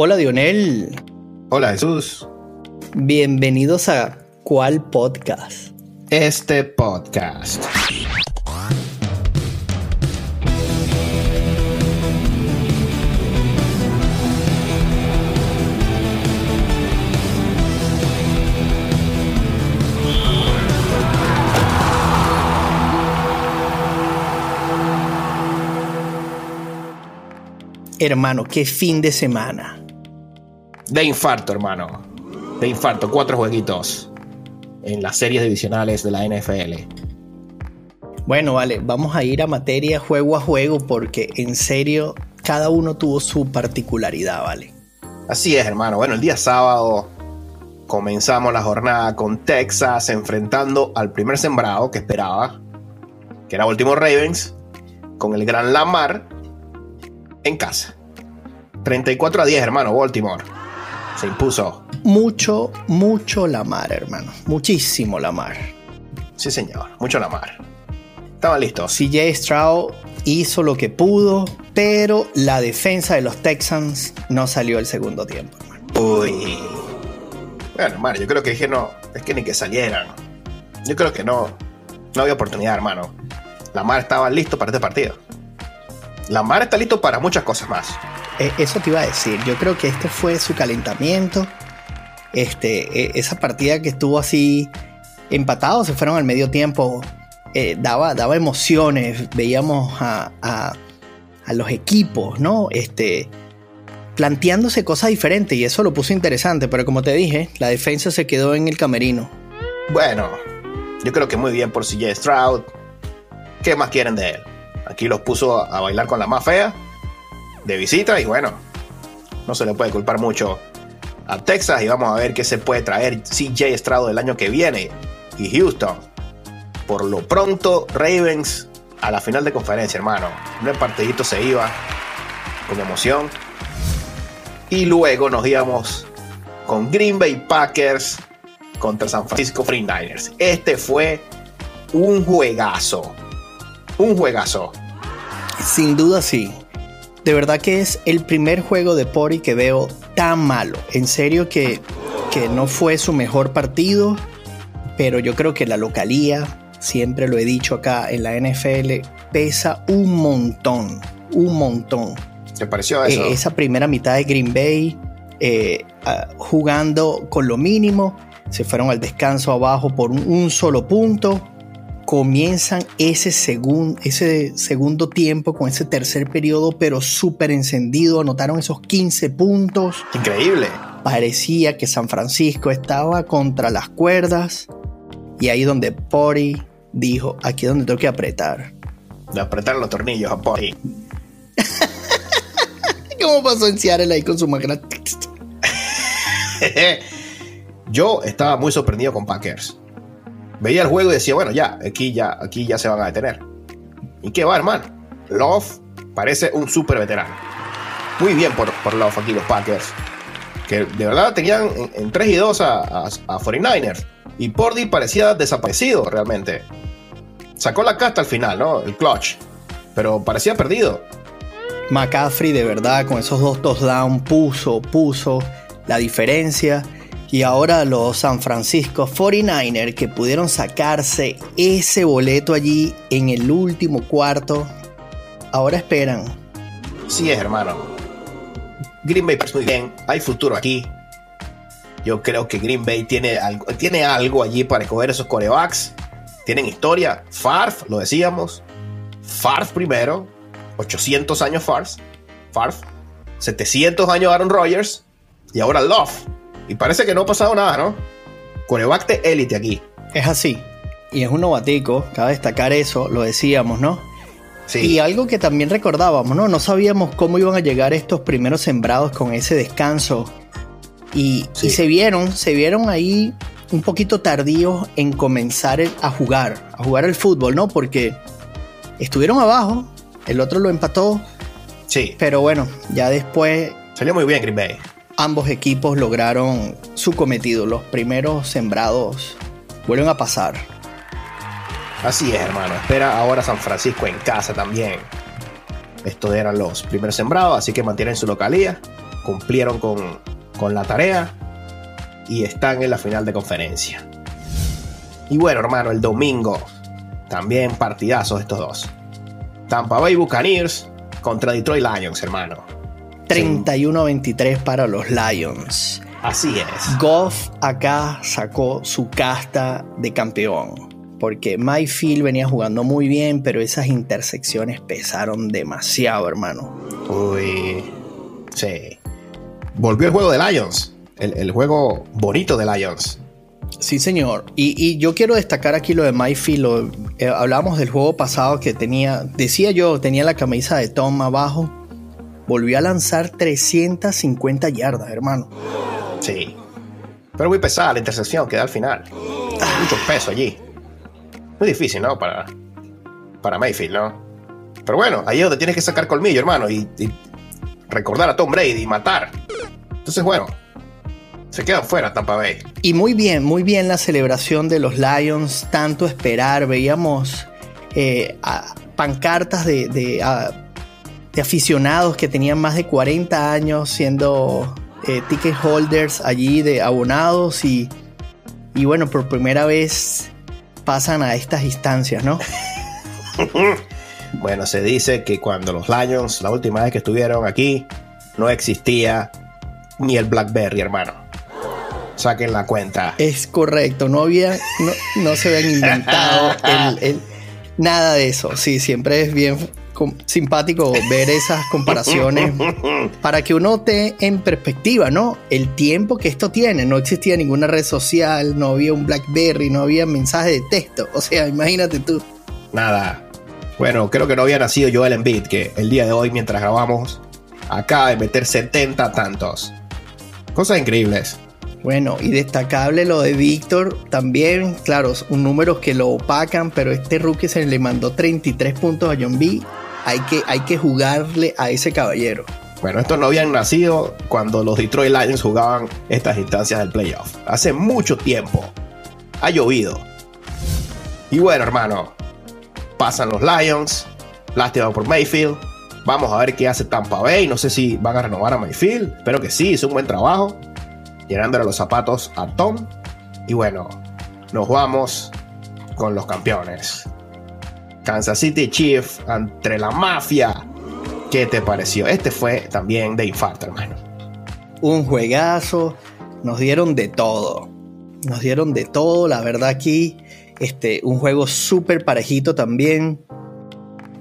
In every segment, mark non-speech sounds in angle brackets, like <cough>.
Hola Dionel. Hola Jesús. Bienvenidos a ¿Cuál podcast? Este podcast. Hermano, qué fin de semana. De infarto, hermano. De infarto, cuatro jueguitos en las series divisionales de la NFL. Bueno, vale, vamos a ir a materia juego a juego porque en serio cada uno tuvo su particularidad, ¿vale? Así es, hermano. Bueno, el día sábado comenzamos la jornada con Texas enfrentando al primer sembrado que esperaba, que era Baltimore Ravens, con el gran Lamar en casa. 34 a 10, hermano, Baltimore. Se impuso. Mucho, mucho Lamar, hermano. Muchísimo Lamar. Sí, señor. Mucho Lamar. Estaban listos. CJ Stroud hizo lo que pudo, pero la defensa de los Texans no salió el segundo tiempo, hermano. Uy. Bueno, hermano, yo creo que dije no. Es que ni que salieran. Yo creo que no. No había oportunidad, hermano. Lamar estaba listo para este partido. Lamar está listo para muchas cosas más. Eh, eso te iba a decir. Yo creo que este fue su calentamiento. Este, e, esa partida que estuvo así empatado, se fueron al medio tiempo. eh, daba, daba emociones. Veíamos a, a- los equipos, ¿no? Este, planteándose cosas diferentes y eso lo puso interesante. Pero como te dije, la defensa se quedó en el camerino. Bueno, yo creo que muy bien por CJ Stroud. ¿Qué más quieren de él? Aquí los puso a bailar con la más fea de visita y bueno, no se le puede culpar mucho a Texas y vamos a ver qué se puede traer CJ Stroud el año que viene y Houston. Por lo pronto, Ravens a la final de conferencia, hermano. Un partidito se iba con emoción. Y luego nos íbamos con Green Bay Packers contra San Francisco 49ers. Este fue un juegazo. Un juegazo. Sin duda sí. De verdad que es el primer juego de Pori que veo tan malo. En serio que, que no fue su mejor partido, pero yo creo que la localía, siempre lo he dicho acá en la NFL, pesa un montón, un montón. ¿Te pareció eso? Eh, esa primera mitad de Green Bay eh, jugando con lo mínimo, se fueron al descanso abajo por un, un solo punto. Comienzan ese, segun- ese segundo tiempo con ese tercer periodo, pero súper encendido. Anotaron esos 15 puntos. Increíble. Parecía que San Francisco estaba contra las cuerdas. Y ahí donde Pori dijo: aquí es donde tengo que apretar. Le apretaron los tornillos a Pori. <laughs> ¿Cómo pasó en Seattle ahí con su máquina? <laughs> Yo estaba muy sorprendido con Packers. Veía el juego y decía, bueno, ya, aquí ya, aquí ya se van a detener. ¿Y qué va, hermano? Love parece un súper veterano. Muy bien por, por Love aquí los Packers. Que de verdad tenían en, en 3 y 2 a, a, a 49ers. Y Pordy parecía desaparecido realmente. Sacó la casta al final, ¿no? El clutch. Pero parecía perdido. McCaffrey de verdad con esos dos touchdowns puso, puso la diferencia. Y ahora los San Francisco 49ers que pudieron sacarse ese boleto allí en el último cuarto, ahora esperan. Sí es, hermano. Green Bay muy bien. Hay futuro aquí. Yo creo que Green Bay tiene algo, tiene algo allí para escoger esos corebacks. Tienen historia. Farf, lo decíamos. Farf primero. 800 años Farf. Farf. 700 años Aaron Rodgers. Y ahora Love. Y parece que no ha pasado nada, ¿no? Coreback de élite aquí. Es así. Y es un novatico, cabe destacar eso, lo decíamos, ¿no? Sí. Y algo que también recordábamos, ¿no? No sabíamos cómo iban a llegar estos primeros sembrados con ese descanso. Y, Sí. y se vieron, se vieron ahí un poquito tardíos en comenzar el- a jugar, a jugar el fútbol, ¿no? Porque estuvieron abajo, el otro lo empató, sí. pero bueno, ya después Salió muy bien Green Bay. Ambos equipos lograron su cometido. Los primeros sembrados vuelven a pasar. Así es, hermano. Espera ahora San Francisco en casa también. Estos eran los primeros sembrados, así que mantienen su localía cumplieron con, con la tarea y están en la final de conferencia. Y bueno, hermano, el domingo también partidazos estos dos. Tampa Bay Buccaneers contra Detroit Lions, hermano. 31-23 para los Lions. Así es. Goff acá sacó su casta de campeón. Porque Mayfield venía jugando muy bien, pero esas intersecciones pesaron demasiado, hermano. Uy. Sí. Volvió el juego de Lions. El, juego bonito de Lions. Sí, señor. Y, yo quiero destacar aquí lo de Mayfield. Eh, hablamos del juego pasado que tenía, decía yo, tenía la camisa de Tom abajo. Volvió a lanzar 350 yardas, hermano. Sí. Pero muy pesada la intersección que da al final. Mucho peso allí. Muy difícil, ¿no? Para, para Mayfield, ¿no? Pero bueno, ahí es donde tienes que sacar colmillo, hermano, y, y recordar a Tom Brady y matar. Entonces, bueno, se quedan fuera Tampa Bay. Y muy bien, muy bien la celebración de los Lions, tanto esperar, veíamos eh, pancartas de, de, aficionados que tenían más de 40 años siendo eh, ticket holders allí de abonados y, y bueno, por primera vez pasan a estas instancias, ¿no? <laughs> bueno, se dice que cuando los Lions, la última vez que estuvieron aquí, no existía ni el Blackberry, hermano saquen la cuenta. Es correcto, no había, no, se habían inventado el, nada de eso. Sí, siempre es bien simpático ver esas comparaciones <laughs> para que uno te en perspectiva, ¿no? El tiempo que esto tiene, no existía ninguna red social, no había un BlackBerry, no había mensaje de texto, o sea, imagínate tú. Nada. Bueno, creo que no había nacido Joel Embiid, que el día de hoy, mientras grabamos, acaba de meter 70 tantos. Cosas increíbles. Bueno, y destacable lo de Víctor también, claro, un número que lo opacan, pero este rookie se le mandó 33 puntos a John B. Hay que, hay que jugarle a ese caballero. Bueno, estos no habían nacido cuando los Detroit Lions jugaban estas instancias del playoff. Hace mucho tiempo. Ha llovido. Y bueno, hermano, pasan los Lions. Lástima por Mayfield. Vamos a ver qué hace Tampa Bay. No sé si van a renovar a Mayfield. Espero que sí, hizo un buen trabajo llenándole los zapatos a Tom. Y bueno, nos vamos con los campeones. Kansas City Chief entre la mafia. ¿Qué te pareció? Este fue también de infarto, hermano. Un juegazo. Nos dieron de todo. Nos dieron de todo, la verdad aquí. Este, un juego súper parejito también.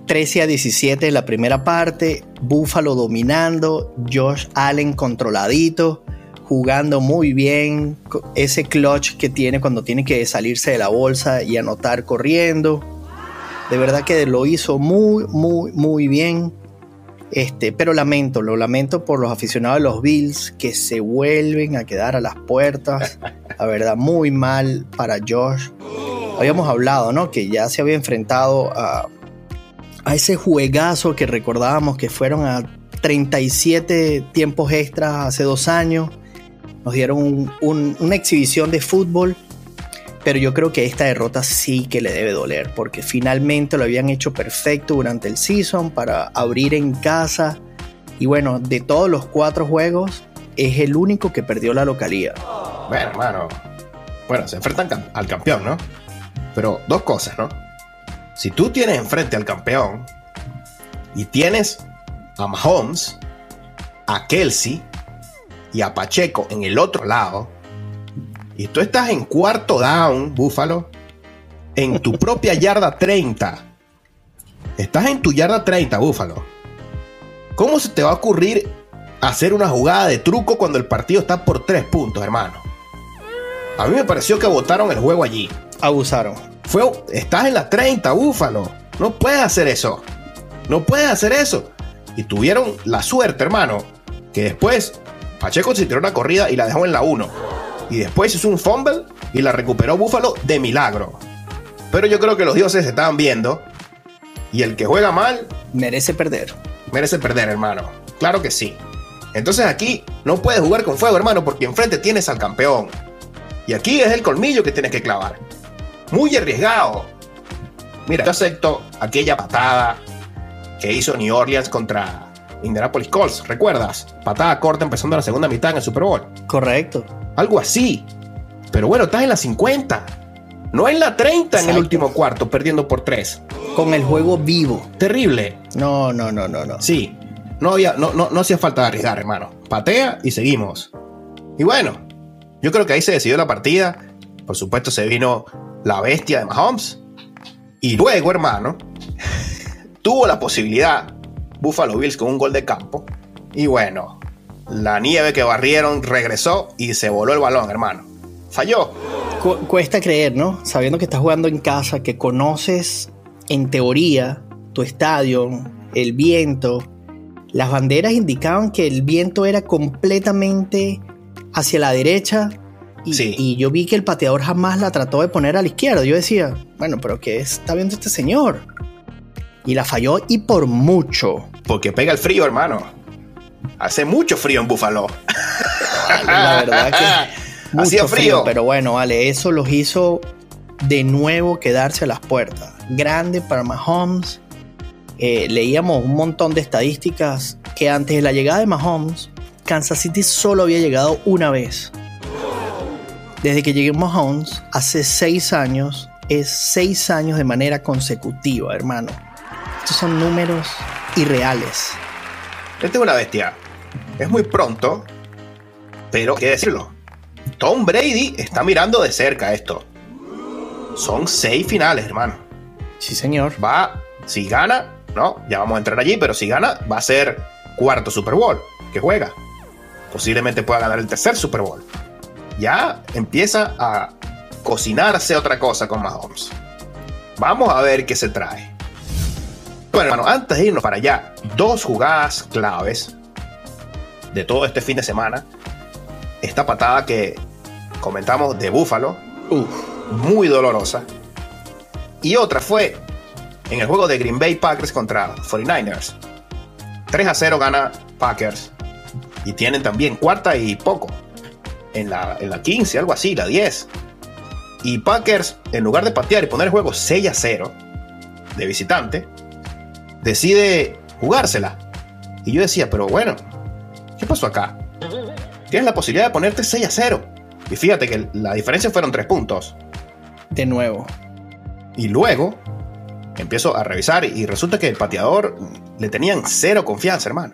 13 a 17 en la primera parte. Buffalo dominando. Josh Allen controladito jugando muy bien, ese clutch que tiene cuando tiene que salirse de la bolsa y anotar corriendo. De verdad que lo hizo muy, muy, muy bien. Este, pero lamento, lo lamento por los aficionados de los Bills que se vuelven a quedar a las puertas. La verdad, muy mal para Josh. Habíamos hablado, ¿no? Que ya se había enfrentado a, a ese juegazo que recordábamos que fueron a 37 tiempos extras hace dos años nos dieron una exhibición de fútbol, pero yo creo que esta derrota sí que le debe doler, porque finalmente lo habían hecho perfecto durante el season para abrir en casa. Y bueno, de todos los cuatro juegos, es el único que perdió la localidad. Bueno, hermano. Bueno, se enfrentan al campeón, ¿no? Pero dos cosas, ¿no? Si tú tienes enfrente al campeón y tienes a Mahomes, a Kelsey y a Pacheco en el otro lado, y tú estás en cuarto down, Búfalo, en tu propia yarda 30. Estás en tu yarda 30, Búfalo. ¿Cómo se te va a ocurrir hacer una jugada de truco cuando el partido está por tres puntos, hermano? A mí me pareció que votaron el juego allí. Abusaron. Fue, estás en la 30, Búfalo. No puedes hacer eso. No puedes hacer eso. Y tuvieron la suerte, hermano, que después Pacheco se tiró una corrida y la dejó en la 1. Y después hizo un fumble y la recuperó Búfalo de milagro. Pero yo creo que los dioses estaban viendo. Y el que juega mal. Merece perder. Merece perder, hermano. Claro que sí. Entonces aquí no puedes jugar con fuego, hermano, porque enfrente tienes al campeón. Y aquí es el colmillo que tienes que clavar. Muy arriesgado. Mira, yo acepto aquella patada que hizo New Orleans contra Indianapolis Colts, ¿recuerdas? Patada corta empezando la segunda mitad en el Super Bowl. Correcto. Algo así. Pero bueno, estás en la 50. No en la 30 en el último cuarto, perdiendo por 3. Con el juego vivo. Terrible. No, no, no, no, no. Sí. No, había, no, no, no hacía falta arriesgar, hermano. Patea y seguimos. Y bueno, yo creo que ahí se decidió la partida. Por supuesto, se vino la bestia de Mahomes. Y luego, hermano, <laughs> tuvo la posibilidad Buffalo Bills con un gol de campo. Y bueno, la nieve que barrieron regresó y se voló el balón, hermano. Falló. cuesta creer, ¿no? Sabiendo que estás jugando en casa, que conoces en teoría tu estadio, el viento. Las banderas indicaban que el viento era completamente hacia la derecha y, yo vi que el pateador jamás la trató de poner a la izquierda. Yo decía, bueno, pero ¿qué está viendo este señor? Y la falló y por mucho. Porque pega el frío, hermano. Hace mucho frío en Búfalo. <laughs> la verdad que <laughs> hacía frío. Pero bueno, vale, eso los hizo de nuevo quedarse a las puertas. Grande para Mahomes. Eh, leíamos un montón de estadísticas que antes de la llegada de Mahomes, Kansas City solo había llegado una vez desde que llegué a Mahomes, hace seis años, es seis años de manera consecutiva, hermano. Estos son números irreales. Este es una bestia. Es muy pronto, pero hay que decirlo. Tom Brady está mirando de cerca esto. Son seis finales, hermano. Sí, señor. Va, si gana, no, ya vamos a entrar allí, pero si gana, va a ser cuarto Super Bowl que juega. Posiblemente pueda ganar el tercer Super Bowl ya empieza a cocinarse otra cosa con Mahomes. Vamos a ver qué se trae. Bueno, hermano, antes de irnos para allá, dos jugadas claves de todo este fin de semana. Esta patada que comentamos de Búfalo, muy dolorosa. Y otra fue en el juego de Green Bay Packers contra 49ers. 3 a 0 gana Packers. Y tienen también cuarta y poco en la, en la 15, algo así, la 10. Y Packers, en lugar de patear y poner el juego 6 a 0 de visitante, decide jugársela. Y yo decía, pero bueno, ¿qué pasó acá? Tienes la posibilidad de ponerte 6 a 0. Y fíjate que la diferencia fueron 3 puntos. De nuevo. Y luego empiezo a revisar y resulta que el pateador le tenían cero confianza, hermano.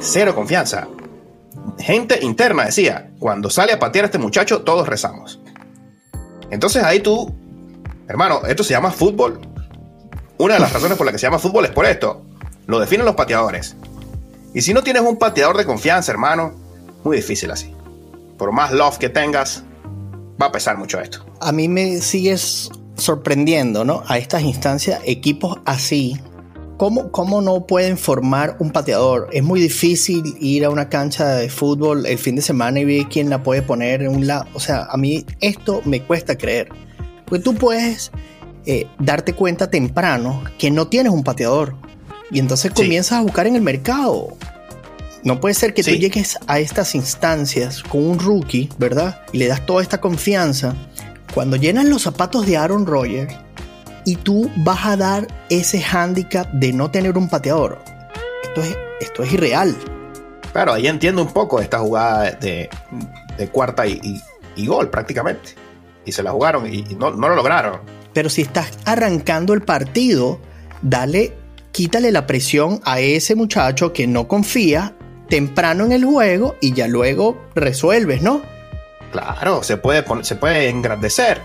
Cero confianza gente interna decía, cuando sale a patear a este muchacho, todos rezamos. Entonces ahí tú, hermano, esto se llama fútbol. Una de las razones por las que se llama fútbol es por esto. Lo definen los pateadores. Y si no tienes un pateador de confianza, hermano, muy difícil así. Por más love que tengas, va a pesar mucho esto. A mí me sigues sorprendiendo, ¿no? A estas instancias, equipos así, ¿Cómo, no pueden formar un pateador? Es muy difícil ir a una cancha de fútbol el fin de semana y ver quién la puede poner en un lado. O sea, a mí esto me cuesta creer. Porque tú puedes eh, darte cuenta temprano que no tienes un pateador. Y entonces comienzas a buscar en el mercado. No puede ser que tú llegues a estas instancias con un rookie, ¿verdad? Y le das toda esta confianza. Cuando llenan los zapatos de Aaron Rodgers y tú vas a dar ese hándicap de no tener un pateador. Esto es, esto es irreal. Claro, ahí entiendo un poco esta jugada de, cuarta y, gol prácticamente. Y se la jugaron y, no, no, lo lograron. Pero si estás arrancando el partido, dale, quítale la presión a ese muchacho que no confía temprano en el juego y ya luego resuelves, ¿no? Claro, se puede, se puede engrandecer.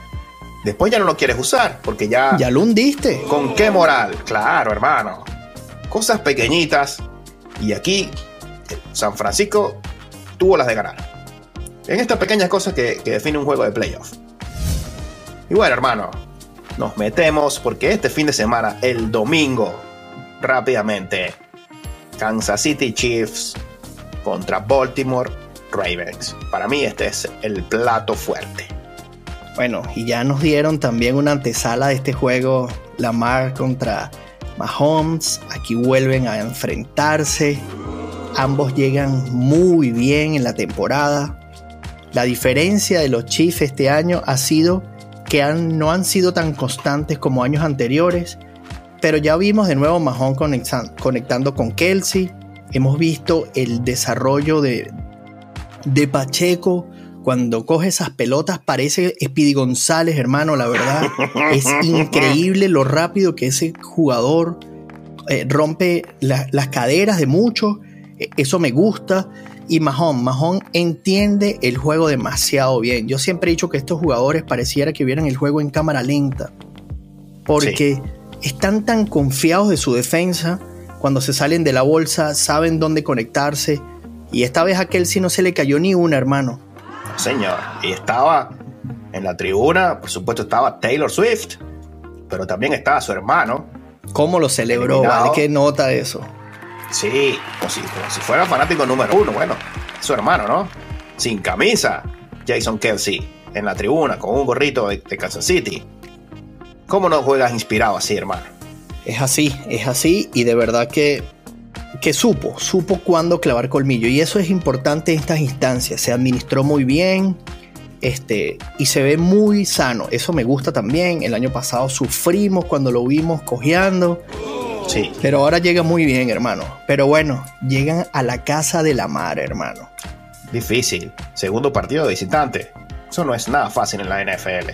Después ya no lo quieres usar porque ya... Ya lo hundiste. ¿Con qué moral? Claro, hermano. Cosas pequeñitas. Y aquí San Francisco tuvo las de ganar. En estas pequeñas cosas que, que define un juego de playoff. Y bueno, hermano, nos metemos porque este fin de semana, el domingo, rápidamente, Kansas City Chiefs contra Baltimore Ravens. Para mí este es el plato fuerte. Bueno, y ya nos dieron también una antesala de este juego, Lamar contra Mahomes. Aquí vuelven a enfrentarse. Ambos llegan muy bien en la temporada. La diferencia de los Chiefs este año ha sido que no han sido tan constantes como años anteriores, pero ya vimos de nuevo Mahomes conectando con Kelsey, hemos visto el desarrollo de, de Pacheco. Cuando coge esas pelotas parece Speedy González, hermano, la verdad. es <laughs> increíble lo rápido que ese jugador eh, rompe las caderas de muchos. E, eso me gusta. Y Mahón, Mahón entiende el juego demasiado bien. Yo siempre he dicho que estos jugadores pareciera que vieran el juego en cámara lenta. Porque están tan confiados de su defensa. Cuando se salen de la bolsa, saben dónde conectarse. Y esta vez a Kelsey no se le cayó ni una, hermano. Señor, y estaba en la tribuna, por supuesto estaba Taylor Swift, pero también estaba su hermano. ¿Cómo lo celebró? ¿Vale? ¿Qué nota eso? Sí, como si, si fuera fanático número uno. Bueno, su hermano, ¿no? Sin camisa, Jason Kelsey en la tribuna con un gorrito de, Kansas City. ¿Cómo no juegas inspirado así, hermano? Es así, es así y de verdad que, que supo, supo cuándo clavar colmillo y eso es importante en estas instancias. Se administró muy bien este, y se ve muy sano. Eso me gusta también. El año pasado sufrimos cuando lo vimos cojeando Sí. Pero ahora llega muy bien, hermano. Pero bueno, llegan a la casa de la mar, hermano. Difícil. Segundo partido de visitante. Eso no es nada fácil en la NFL.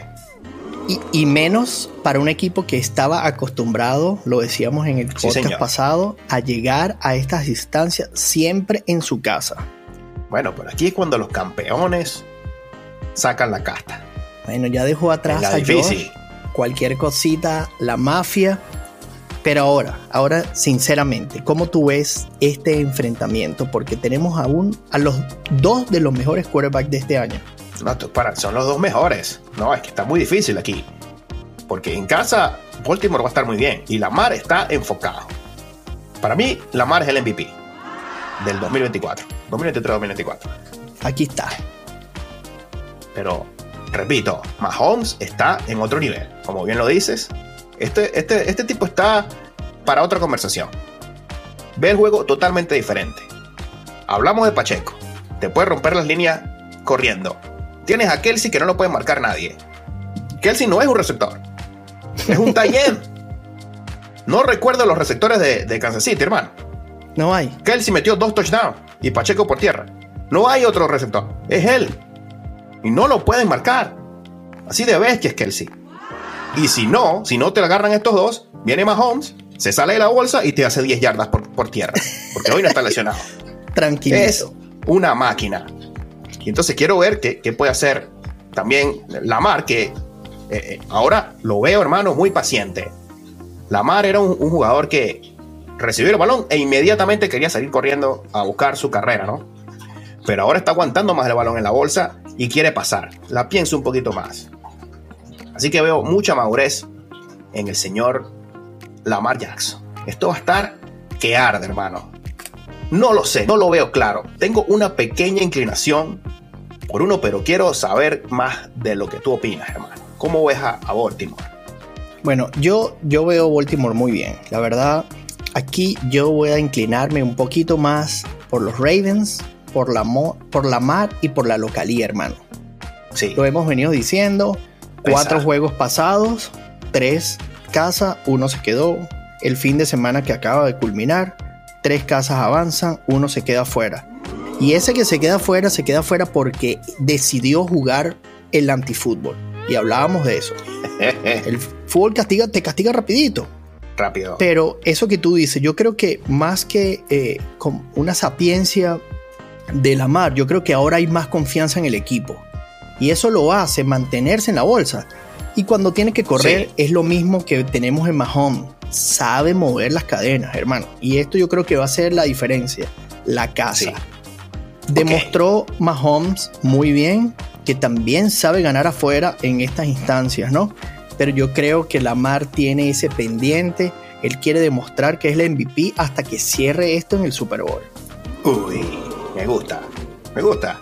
Y, menos para un equipo que estaba acostumbrado, lo decíamos en el podcast pasado, a llegar a estas distancias siempre en su casa. Bueno, por aquí es cuando los campeones sacan la casta. Bueno, ya dejó atrás a Josh. Cualquier cosita, la mafia pero ahora, ahora sinceramente, ¿cómo tú ves este enfrentamiento? Porque tenemos aún a los dos de los mejores quarterbacks de este año. No, para, son los dos mejores. No, es que está muy difícil aquí. Porque en casa Baltimore va a estar muy bien y Lamar está enfocado. Para mí, Lamar es el MVP del 2024. 2023-2024. Aquí está. Pero, repito, Mahomes está en otro nivel. Como bien lo dices, este, este, este, tipo está para otra conversación. Ve el juego totalmente diferente. Hablamos de Pacheco. Te puede romper las líneas corriendo. Tienes a Kelsey que no lo puede marcar nadie. Kelsey no es un receptor. Es un tie No recuerdo los receptores de, Kansas City, hermano. No hay. Kelsey metió dos touchdowns y Pacheco por tierra. No hay otro receptor. Es él. Y no lo pueden marcar. Así de bestia es Kelsey. Y si no, si no te agarran estos dos, viene Mahomes, se sale de la bolsa y te hace 10 yardas por, tierra. Porque hoy no está lesionado. <laughs> Tranquilo. Es una máquina. Y entonces quiero ver qué, puede hacer también Lamar, que eh, eh, ahora lo veo, hermano, muy paciente. Lamar era un, jugador que recibió el balón e inmediatamente quería salir corriendo a buscar su carrera, ¿no? Pero ahora está aguantando más el balón en la bolsa y quiere pasar. La pienso un poquito más. Así que veo mucha madurez en el señor Lamar Jackson. Esto va a estar que arde, hermano. No lo sé, no lo veo claro. Tengo una pequeña inclinación por uno, pero quiero saber más de lo que tú opinas, hermano. ¿Cómo ves a, Baltimore? Bueno, yo, yo veo Baltimore muy bien. La verdad, aquí yo voy a inclinarme un poquito más por los Ravens, por la, por la mar y por la localía, hermano. Sí. Lo hemos venido diciendo. Cuatro juegos pasados, tres casas, uno se quedó. El fin de semana que acaba de culminar, tres casas avanzan, uno se queda fuera. Y ese que se queda fuera, se queda fuera porque decidió jugar el antifútbol. Y hablábamos de eso. <laughs> el fútbol castiga, te castiga rapidito. Rápido. Pero eso que tú dices, yo creo que más que eh, con una sapiencia de la mar, yo creo que ahora hay más confianza en el equipo. Y eso lo hace mantenerse en la bolsa. Y cuando tiene que correr es lo mismo que tenemos en Mahomes. Sabe mover las cadenas, hermano. Y esto yo creo que va a ser la diferencia. La casa. Demostró Mahomes muy bien que también sabe ganar afuera en estas instancias, ¿no? Pero yo creo que Lamar tiene ese pendiente. Él quiere demostrar que es el MVP hasta que cierre esto en el Super Bowl. Uy, me gusta. Me gusta.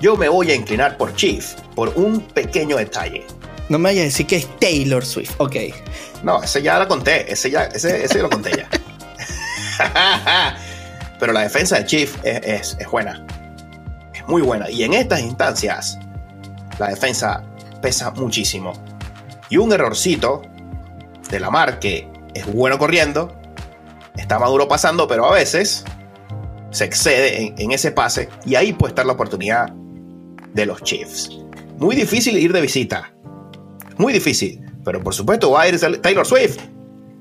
Yo me voy a inclinar por Chief, por un pequeño detalle. No me vayas a decir que es Taylor Swift, ok. No, ese ya lo conté, ese ya, ese, ese lo conté ya. <laughs> Pero la defensa de Chief es, es, buena. Es muy buena. Y en estas instancias, la defensa pesa muchísimo. Y un errorcito de la mar que es bueno corriendo, está maduro pasando, pero a veces se excede en, ese pase y ahí puede estar la oportunidad de los Chiefs. Muy difícil ir de visita. Muy difícil. Pero por supuesto va a ir Taylor Swift.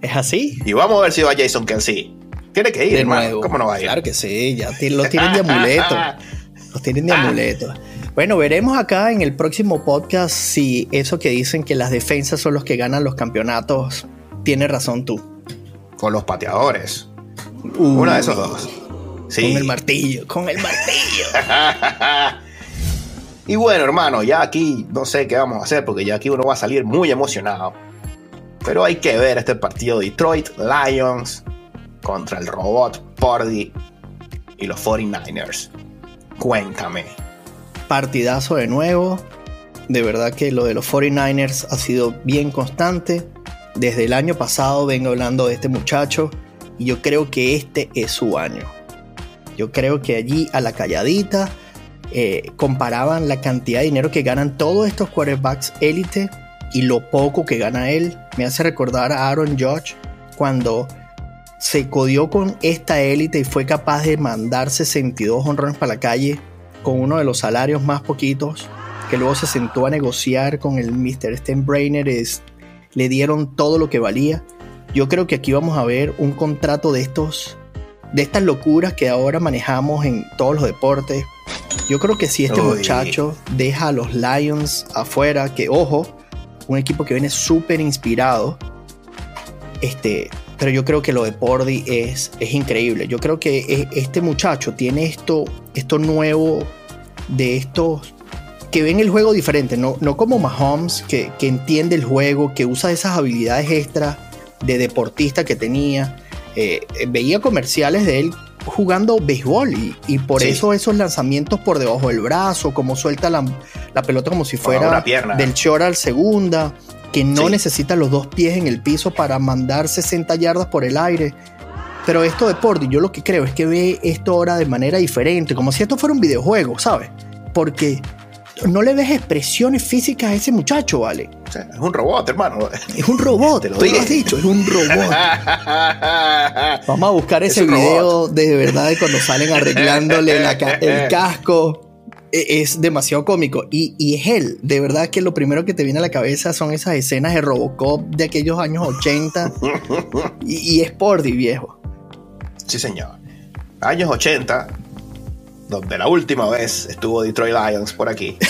¿Es así? Y vamos a ver si va Jason Kelsey. Tiene que ir, hermano. ¿Cómo no va a ir? Claro que sí, ya los tienen de amuleto. <laughs> los tienen de amuleto. Bueno, veremos acá en el próximo podcast si eso que dicen que las defensas son los que ganan los campeonatos, tiene razón tú. Con los pateadores. Una de esos dos. Con el martillo, con el martillo. <laughs> y bueno, hermano, ya aquí no sé qué vamos a hacer porque ya aquí uno va a salir muy emocionado. Pero hay que ver este partido Detroit Lions contra el robot Pordy y los 49ers. Cuéntame. Partidazo de nuevo. De verdad que lo de los 49ers ha sido bien constante. Desde el año pasado vengo hablando de este muchacho y yo creo que este es su año. Yo creo que allí a la calladita eh, comparaban la cantidad de dinero que ganan todos estos quarterbacks élite y lo poco que gana él. Me hace recordar a Aaron Judge cuando se codió con esta élite y fue capaz de mandar 62 honrones para la calle con uno de los salarios más poquitos, que luego se sentó a negociar con el Mr. Steinbrenner, es, le dieron todo lo que valía. Yo creo que aquí vamos a ver un contrato de estos de estas locuras que ahora manejamos en todos los deportes. Yo creo que si este muchacho deja a los Lions afuera, que ojo, un equipo que viene súper inspirado, este, pero yo creo que lo de Pordy es, es increíble. Yo creo que e, este muchacho tiene esto, esto nuevo de estos que ven el juego diferente, no, no como Mahomes, que, que entiende el juego, que usa esas habilidades extras de deportista que tenía. Eh, veía comerciales de él jugando béisbol y, por eso esos lanzamientos por debajo del brazo, como suelta la, pelota como si fuera del short al segunda que no necesita los dos pies en el piso para mandar 60 yardas por el aire. Pero esto de Pordy, yo lo que creo es que ve esto ahora de manera diferente, como si esto fuera un videojuego, ¿sabes? Porque no le ves expresiones físicas a ese muchacho, ¿vale? es un robot, hermano. Es un robot, te lo, lo has dicho, es un robot. <laughs> Vamos a buscar ese video de verdad de cuando salen arreglándole el <laughs> casco. E, es demasiado cómico. Y, es él. De verdad que lo primero que te viene a la cabeza son esas escenas de Robocop de aquellos años 80. <laughs> y, es Pordy, viejo. Sí, señor. Años 80, donde la última vez estuvo Detroit Lions por aquí. <laughs>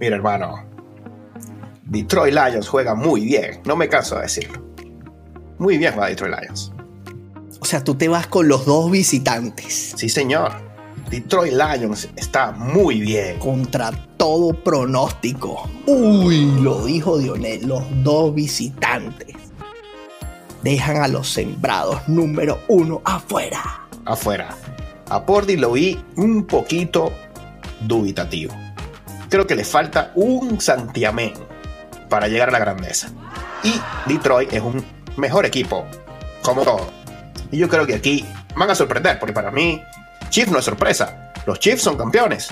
Mira, hermano. Detroit Lions juega muy bien. No me canso de decirlo. Muy bien juega Detroit Lions. O sea, tú te vas con los dos visitantes. Sí, señor. Detroit Lions está muy bien. Contra todo pronóstico. Uy, lo dijo Dionel, los dos visitantes. Dejan a los sembrados número uno afuera. Afuera. A Pordy lo vi un poquito dubitativo. Creo que le falta un santiamén para llegar a la grandeza. Y Detroit es un mejor equipo, como todo. Y yo creo que aquí van a sorprender, porque para mí, Chiefs no es sorpresa. Los Chiefs son campeones.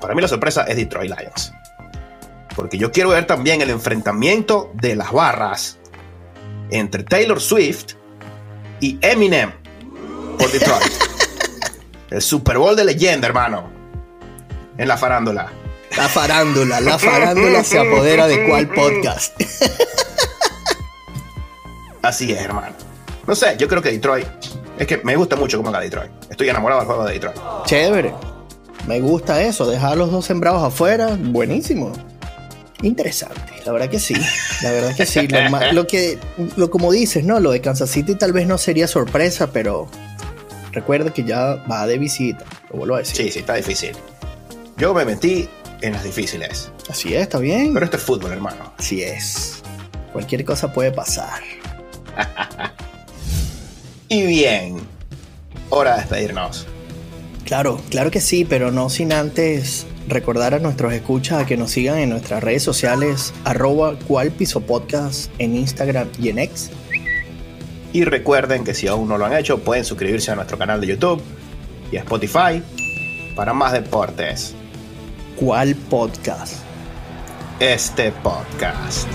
Para mí la sorpresa es Detroit Lions. Porque yo quiero ver también el enfrentamiento de las barras entre Taylor Swift y Eminem por Detroit. <laughs> el Super Bowl de leyenda, hermano. En la farándula. La farándula, la farándula se apodera de cuál podcast. <laughs> Así es, hermano. No sé, yo creo que Detroit. Es que me gusta mucho cómo haga Detroit. Estoy enamorado del juego de Detroit. Chévere. Me gusta eso. Dejar los dos sembrados afuera. Buenísimo. Interesante. La verdad que sí. La verdad que sí. <laughs> Lo, que, lo como dices, ¿no? Lo de Kansas City tal vez no sería sorpresa, pero recuerda que ya va de visita. Lo vuelvo a decir. Sí, sí, está difícil. Yo me metí en las difíciles. Así es, está bien. Pero esto es fútbol, hermano. Así es. Cualquier cosa puede pasar. <laughs> Y bien, hora de despedirnos. Claro, claro que sí, pero no sin antes recordar a nuestros escuchas a que nos sigan en nuestras redes sociales arroba cual piso podcast en Instagram y en X. Y recuerden que si aún no lo han hecho, pueden suscribirse a nuestro canal de YouTube y a Spotify para más deportes. ¿Cuál podcast? Este podcast.